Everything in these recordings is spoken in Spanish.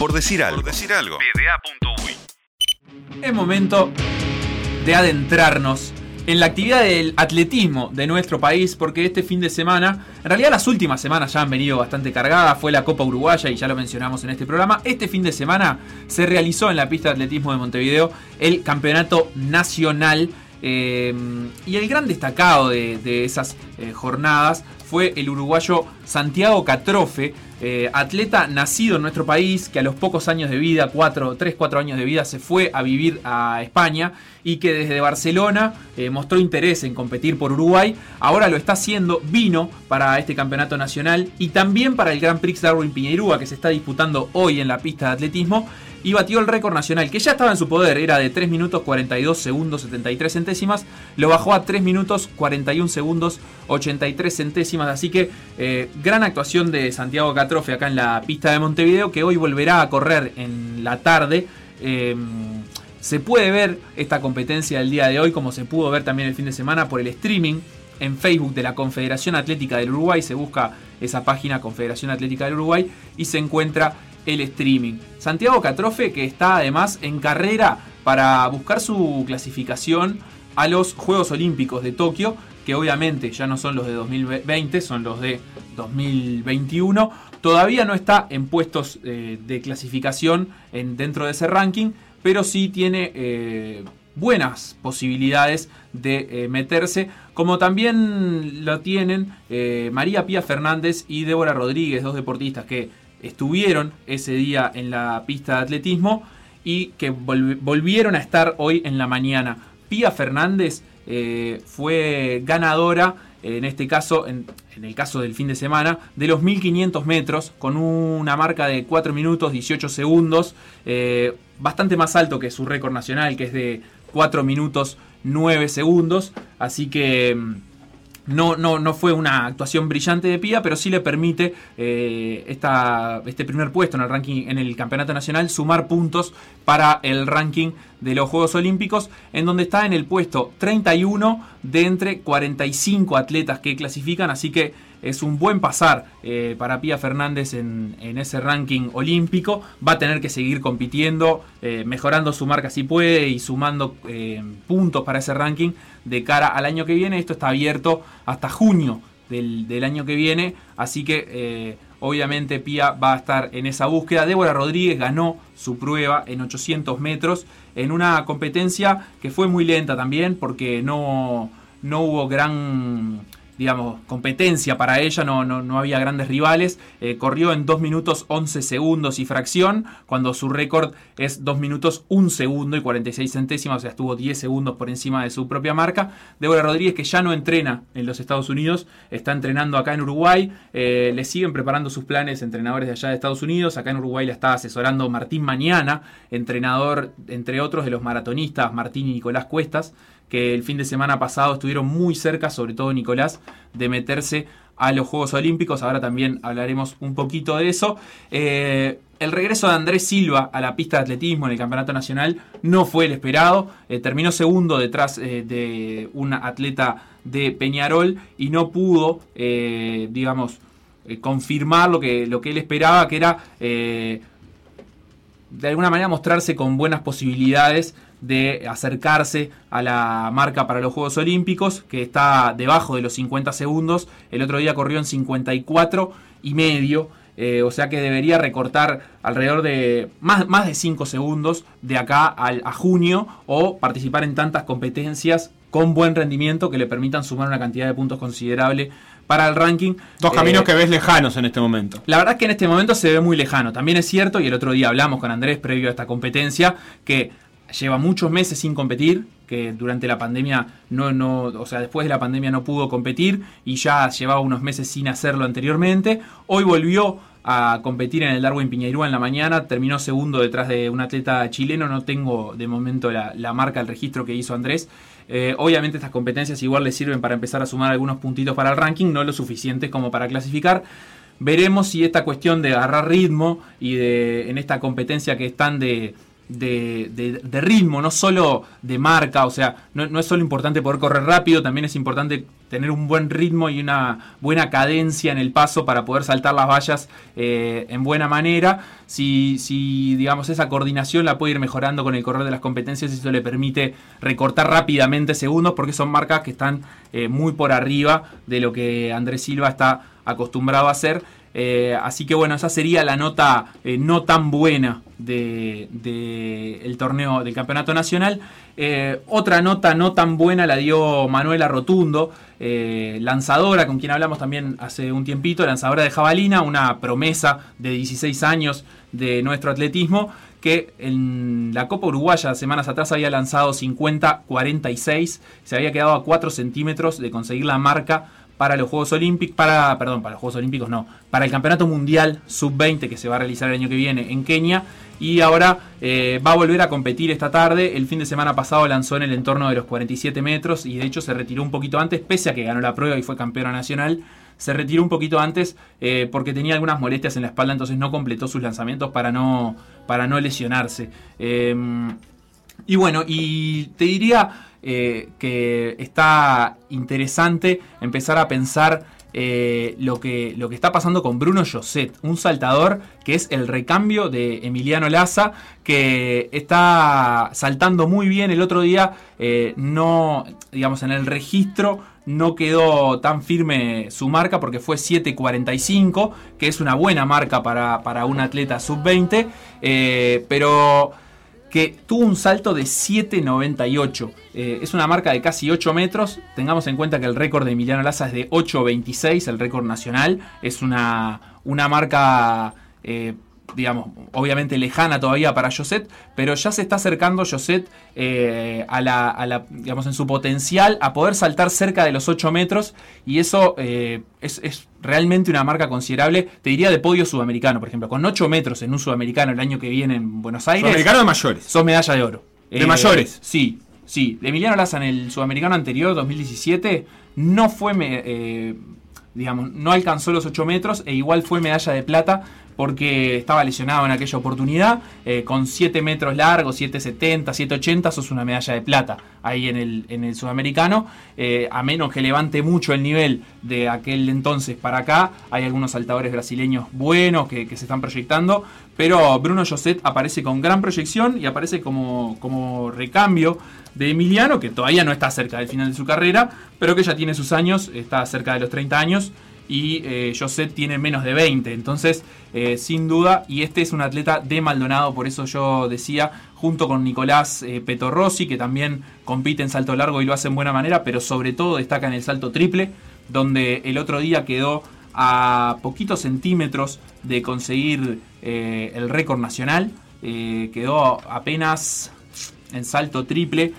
Por decir algo. decir algo. Es momento de adentrarnos en la actividad del atletismo de nuestro país, porque este fin de semana, en realidad las últimas semanas ya han venido bastante cargadas, fue la Copa Uruguaya y ya lo mencionamos en este programa. Este fin de semana se realizó en la pista de atletismo de Montevideo el Campeonato Nacional. Eh, y el gran destacado de, esas eh, jornadas fue el uruguayo Santiago Catrofe, eh, atleta nacido en nuestro país, que a los pocos años de vida, 4, 3, 4 años de vida, se fue a vivir a España y que desde Barcelona eh, mostró interés en competir por Uruguay. Ahora lo está haciendo, vino para este campeonato nacional y también para el Gran Prix Darwin Piñeirúa que se está disputando hoy en la pista de atletismo y batió el récord nacional, que ya estaba en su poder, era de 3 minutos 42 segundos 73 centésimas, lo bajó a 3 minutos 41 segundos 83 centésimas, así que eh, gran actuación de Santiago Catrofe acá en la pista de Montevideo, que hoy volverá a correr en la tarde. Eh, se puede ver esta competencia del día de hoy, como se pudo ver también el fin de semana por el streaming en Facebook de la Confederación Atlética del Uruguay. Se busca esa página Confederación Atlética del Uruguay y se encuentra el streaming. Santiago Catrofe que está además en carrera para buscar su clasificación a los Juegos Olímpicos de Tokio, que obviamente ya no son los de 2020, son los de 2021. Todavía no está en puestos eh, de clasificación en, dentro de ese ranking, pero sí tiene eh, buenas posibilidades de eh, meterse, como también lo tienen María Pía Fernández y Débora Rodríguez, dos deportistas que estuvieron ese día en la pista de atletismo y que volvieron a estar hoy en la mañana. Pía Fernández eh, fue ganadora, en este caso, en, el caso del fin de semana, de los 1500 metros, con una marca de 4 minutos 18 segundos, eh, bastante más alto que su récord nacional, que es de 4 minutos 9 segundos. Así que mm, no, no, no fue una actuación brillante de Pía, pero sí le permite eh, este primer puesto en el ranking en el campeonato nacional sumar puntos para el ranking de los Juegos Olímpicos, en donde está en el puesto 31 de entre 45 atletas que clasifican, así que es un buen pasar eh, para Pía Fernández en, ese ranking olímpico. Va a tener que seguir compitiendo, eh, mejorando su marca si puede y sumando eh, puntos para ese ranking de cara al año que viene. Esto está abierto hasta junio del, año que viene, así que obviamente Pía va a estar en esa búsqueda. Débora Rodríguez ganó su prueba en 800 metros en una competencia que fue muy lenta también porque no, no hubo gran digamos, competencia para ella, no, no, había grandes rivales. Eh, corrió en 2 minutos 11 segundos y fracción, cuando su récord es 2 minutos 1 segundo y 46 centésimas, o sea, estuvo 10 segundos por encima de su propia marca. Débora Rodríguez, que ya no entrena en los Estados Unidos, está entrenando acá en Uruguay. Eh, le siguen preparando sus planes entrenadores de allá de Estados Unidos. Acá en Uruguay la está asesorando Martín Mañana, entrenador, entre otros, de los maratonistas Martín y Nicolás Cuestas que el fin de semana pasado estuvieron muy cerca, sobre todo Nicolás, de meterse a los Juegos Olímpicos. Ahora también hablaremos un poquito de eso. Eh, el regreso de Andrés Silva a la pista de atletismo en el Campeonato Nacional no fue el esperado. Eh, terminó segundo detrás eh, de una atleta de Peñarol y no pudo, digamos, confirmar lo que, lo que él esperaba, que era de alguna manera mostrarse con buenas posibilidades de acercarse a la marca para los Juegos Olímpicos, que está debajo de los 50 segundos. El otro día corrió en 54 y medio. Eh, o sea que debería recortar alrededor de más, más de 5 segundos de acá al, a junio o participar en tantas competencias con buen rendimiento que le permitan sumar una cantidad de puntos considerable para el ranking. Dos caminos eh, que ves lejanos en este momento. La verdad es que en este momento se ve muy lejano. También es cierto, y el otro día hablamos con Andrés previo a esta competencia, que lleva muchos meses sin competir, que durante la pandemia no, no, o sea, después de la pandemia no pudo competir y ya llevaba unos meses sin hacerlo anteriormente. Hoy volvió a competir en el Darwin Piñeirúa en la mañana, terminó segundo detrás de un atleta chileno, no tengo de momento la, marca, el registro que hizo Andrés. Eh, obviamente estas competencias igual le sirven para empezar a sumar algunos puntitos para el ranking, no lo suficiente como para clasificar. Veremos si esta cuestión de agarrar ritmo y de en esta competencia que están de de, ritmo, no solo de marca, o sea, no, es solo importante poder correr rápido, también es importante tener un buen ritmo y una buena cadencia en el paso para poder saltar las vallas eh, en buena manera. Si, si, digamos, esa coordinación la puede ir mejorando con el correr de las competencias, eso le permite recortar rápidamente segundos, porque son marcas que están eh, muy por arriba de lo que Andrés Silva está acostumbrado a hacer. Eh, así que bueno, esa sería la nota eh, no tan buena del de, el torneo del campeonato nacional. Eh, otra nota no tan buena la dio Manuela Rotundo, lanzadora, con quien hablamos también hace un tiempito, lanzadora de jabalina, una promesa de 16 años de nuestro atletismo, que en la Copa Uruguaya semanas atrás había lanzado 50-46, se había quedado a 4 centímetros de conseguir la marca para los Juegos Olímpicos, para, perdón, para los Juegos Olímpicos no, para el Campeonato Mundial Sub-20 que se va a realizar el año que viene en Kenia y ahora eh, va a volver a competir esta tarde. El fin de semana pasado lanzó en el entorno de los 47 metros y de hecho se retiró un poquito antes, pese a que ganó la prueba y fue campeona nacional. Se retiró un poquito antes eh, porque tenía algunas molestias en la espalda, entonces no completó sus lanzamientos para no, para no lesionarse. Em, y bueno, y te diría eh, que está interesante empezar a pensar eh, lo, que, lo que está pasando con Bruno Josset, un saltador que es el recambio de Emiliano Laza, que está saltando muy bien. El otro día, eh, no, digamos, en el registro no quedó tan firme su marca porque fue 7.45, que es una buena marca para, para un atleta sub-20, pero que tuvo un salto de 7.98. Eh, es una marca de casi 8 metros. Tengamos en cuenta que el récord de Emiliano Laza es de 8.26, el récord nacional. Es una, una marca eh, digamos, obviamente lejana todavía para Josette, pero ya se está acercando Josette eh, a, la, digamos, en su potencial a poder saltar cerca de los 8 metros y eso eh, es, realmente una marca considerable, te diría de podio sudamericano, por ejemplo, con 8 metros en un sudamericano el año que viene en Buenos Aires. Sudamericano de mayores. Son medalla de oro. De mayores. Eh, sí, sí. Emiliano Laza en el sudamericano anterior, 2017, no fue... digamos, no alcanzó los 8 metros e igual fue medalla de plata porque estaba lesionado en aquella oportunidad. Eh, con 7 metros largos, 7,70, 7,80, sos una medalla de plata ahí en el, en el sudamericano. Eh, a menos que levante mucho el nivel de aquel entonces para acá, hay algunos saltadores brasileños buenos que, se están proyectando. Pero Bruno Josset aparece con gran proyección y aparece como, como recambio de Emiliano, que todavía no está cerca del final de su carrera, pero que ya tiene sus años, está cerca de los 30 años y eh, José tiene menos de 20. Entonces, eh, sin duda, y este es un atleta de Maldonado, por eso yo decía, junto con Nicolás eh, Petorossi, que también compite en salto largo y lo hace en buena manera, pero sobre todo destaca en el salto triple, donde el otro día quedó a poquitos centímetros de conseguir eh, el récord nacional. quedó apenas en salto triple.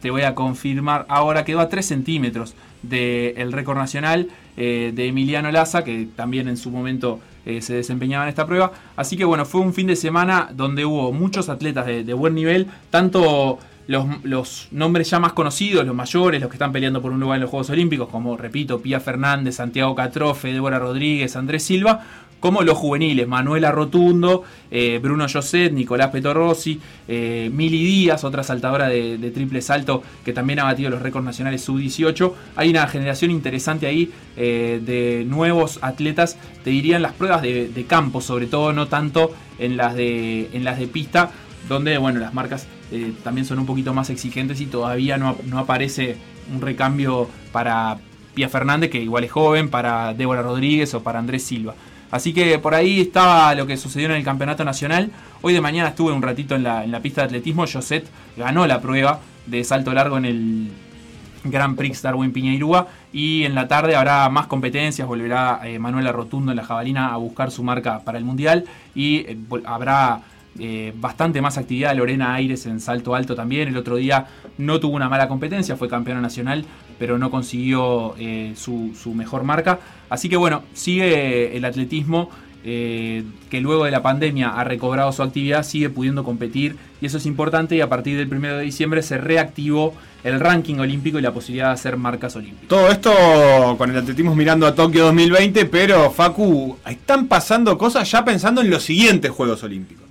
Te voy a confirmar ahora, quedó a 3 centímetros del récord nacional eh, de Emiliano Laza, que también en su momento eh, se desempeñaba en esta prueba. Así que bueno, fue un fin de semana donde hubo muchos atletas de, buen nivel, tanto los, nombres ya más conocidos, los mayores, los que están peleando por un lugar en los Juegos Olímpicos, como repito, Pía Fernández, Santiago Catrofe, Débora Rodríguez, Andrés Silva, como los juveniles, Manuela Rotundo, eh, Bruno José, Nicolás Petorossi, eh, Mili Díaz, otra saltadora de, triple salto que también ha batido los récords nacionales sub-18. Hay una generación interesante ahí eh, de nuevos atletas, te dirían las pruebas de, campo, sobre todo, no tanto en las de, en las de pista, donde bueno, las marcas también son un poquito más exigentes y todavía no, no aparece un recambio para Pia Fernández, que igual es joven, para Débora Rodríguez o para Andrés Silva. Así que por ahí estaba lo que sucedió en el campeonato nacional. Hoy de mañana estuve un ratito en la, pista de atletismo. Joset ganó la prueba de salto largo en el Grand Prix Darwin Piñeirúa. Y en la tarde habrá más competencias. Volverá eh, Manuela Rotundo en la jabalina a buscar su marca para el mundial. Y eh, habrá eh, bastante más actividad. Lorena Aires en salto alto también. El otro día no tuvo una mala competencia, fue campeona nacional, pero no consiguió eh, su, mejor marca. Así que bueno, sigue el atletismo. Eh, que luego de la pandemia ha recobrado su actividad, sigue pudiendo competir y eso es importante y a partir del 1 de diciembre se reactivó el ranking olímpico y la posibilidad de hacer marcas olímpicas. Todo esto con el atletismo mirando a Tokio 2020, pero Facu, están pasando cosas ya pensando en los siguientes Juegos Olímpicos.